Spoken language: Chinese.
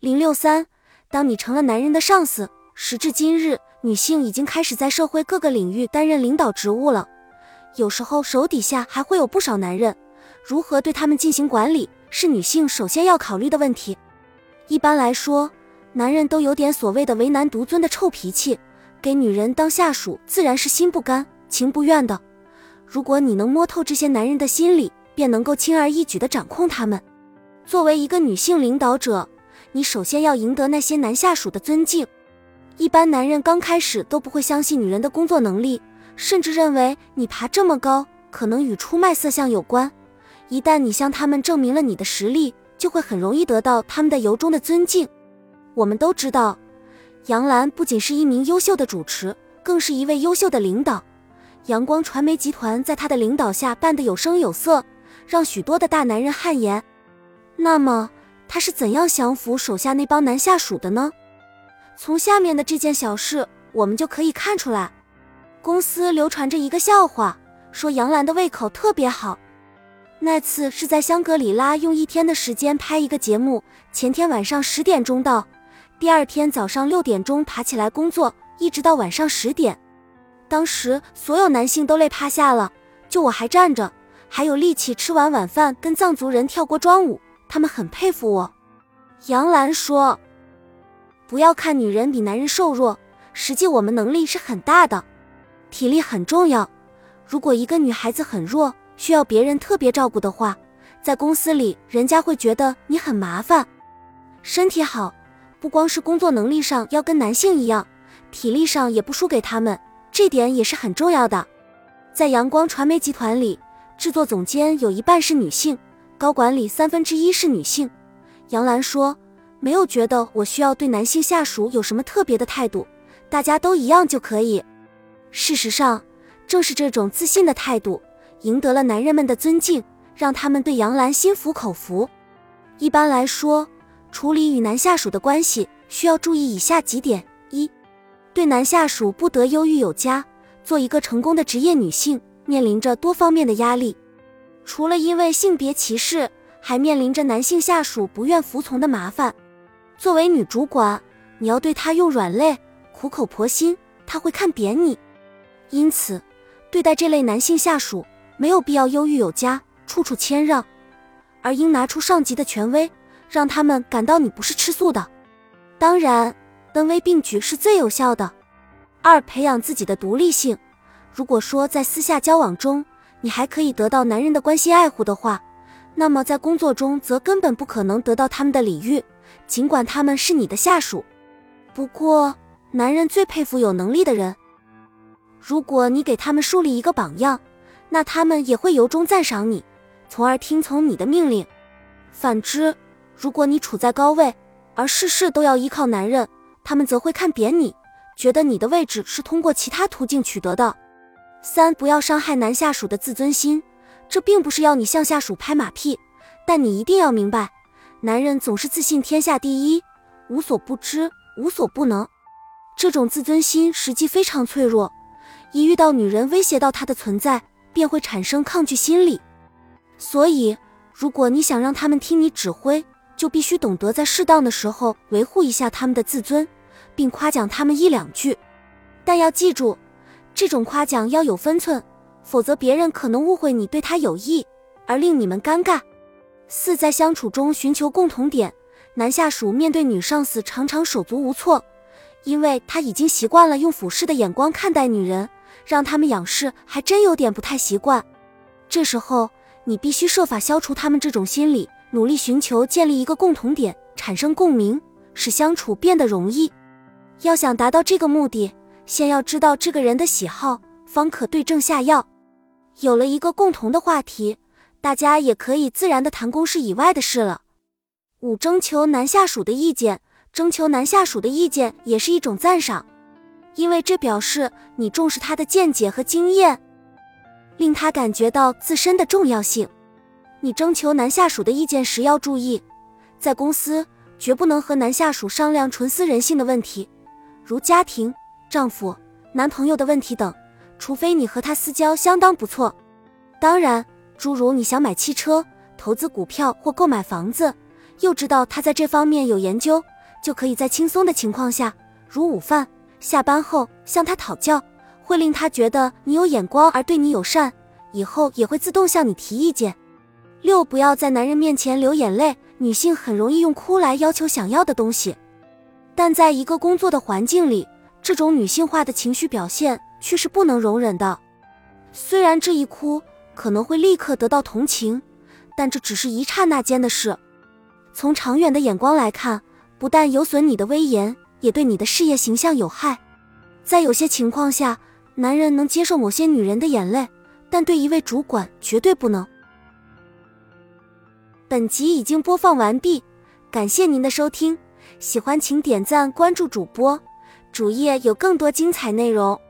零六三，当你成了男人的上司，时至今日，女性已经开始在社会各个领域担任领导职务了。有时候手底下还会有不少男人，如何对他们进行管理，是女性首先要考虑的问题。一般来说，男人都有点所谓的为难独尊的臭脾气，给女人当下属自然是心不甘情不愿的。如果你能摸透这些男人的心理，便能够轻而易举地掌控他们。作为一个女性领导者，你首先要赢得那些男下属的尊敬。一般男人刚开始都不会相信女人的工作能力，甚至认为你爬这么高可能与出卖色相有关。一旦你向他们证明了你的实力，就会很容易得到他们的由衷的尊敬。我们都知道，杨澜不仅是一名优秀的主持，更是一位优秀的领导。阳光传媒集团在她的领导下办得有声有色，让许多的大男人汗颜。那么，他是怎样降服手下那帮男下属的呢？从下面的这件小事，我们就可以看出来。公司流传着一个笑话，说杨澜的胃口特别好。那次是在香格里拉用一天的时间拍一个节目，前天晚上十点钟到，第二天早上六点钟爬起来工作，一直到晚上十点。当时所有男性都累趴下了，就我还站着，还有力气吃完晚饭跟藏族人跳过庄舞。他们很佩服我，杨澜说：“不要看女人比男人瘦弱，实际我们能力是很大的，体力很重要。如果一个女孩子很弱，需要别人特别照顾的话，在公司里人家会觉得你很麻烦。身体好，不光是工作能力上要跟男性一样，体力上也不输给他们，这点也是很重要的。在阳光传媒集团里，制作总监有一半是女性。”高管里三分之一是女性，杨澜说：“没有觉得我需要对男性下属有什么特别的态度，大家都一样就可以。”事实上，正是这种自信的态度，赢得了男人们的尊敬，让他们对杨澜心服口服。一般来说，处理与男下属的关系需要注意以下几点：一，对男下属不得优遇有加。做一个成功的职业女性，面临着多方面的压力。除了因为性别歧视，还面临着男性下属不愿服从的麻烦。作为女主管，你要对他用软肋、苦口婆心，他会看扁你。因此，对待这类男性下属，没有必要优郁有加，处处谦让，而应拿出上级的权威，让他们感到你不是吃素的。当然，恩威并举是最有效的。二、培养自己的独立性。如果说在私下交往中，你还可以得到男人的关心爱护的话，那么在工作中则根本不可能得到他们的礼遇，尽管他们是你的下属。不过，男人最佩服有能力的人。如果你给他们树立一个榜样，那他们也会由衷赞赏你，从而听从你的命令。反之，如果你处在高位，而事事都要依靠男人，他们则会看扁你，觉得你的位置是通过其他途径取得的。三不要伤害男下属的自尊心，这并不是要你向下属拍马屁，但你一定要明白，男人总是自信天下第一，无所不知，无所不能。这种自尊心实际非常脆弱，一遇到女人威胁到他的存在，便会产生抗拒心理。所以，如果你想让他们听你指挥，就必须懂得在适当的时候维护一下他们的自尊，并夸奖他们一两句。但要记住。这种夸奖要有分寸，否则别人可能误会你对他有意，而令你们尴尬。四，在相处中寻求共同点。男下属面对女上司常常手足无措，因为他已经习惯了用俯视的眼光看待女人，让他们仰视还真有点不太习惯。这时候，你必须设法消除他们这种心理，努力寻求建立一个共同点，产生共鸣，使相处变得容易。要想达到这个目的。先要知道这个人的喜好，方可对症下药。有了一个共同的话题，大家也可以自然的谈公事以外的事了。五、征求男下属的意见，征求男下属的意见也是一种赞赏，因为这表示你重视他的见解和经验，令他感觉到自身的重要性。你征求男下属的意见时要注意，在公司绝不能和男下属商量纯私人性的问题，如家庭。丈夫、男朋友的问题等，除非你和他私交相当不错。当然，诸如你想买汽车、投资股票或购买房子，又知道他在这方面有研究，就可以在轻松的情况下，如午饭、下班后向他讨教，会令他觉得你有眼光而对你友善，以后也会自动向你提意见。六，不要在男人面前流眼泪，女性很容易用哭来要求想要的东西，但在一个工作的环境里，这种女性化的情绪表现却是不能容忍的。虽然这一哭可能会立刻得到同情，但这只是一刹那间的事。从长远的眼光来看，不但有损你的威严，也对你的事业形象有害。在有些情况下，男人能接受某些女人的眼泪，但对一位主管绝对不能。本集已经播放完毕，感谢您的收听，喜欢请点赞关注主播，主页有更多精彩内容。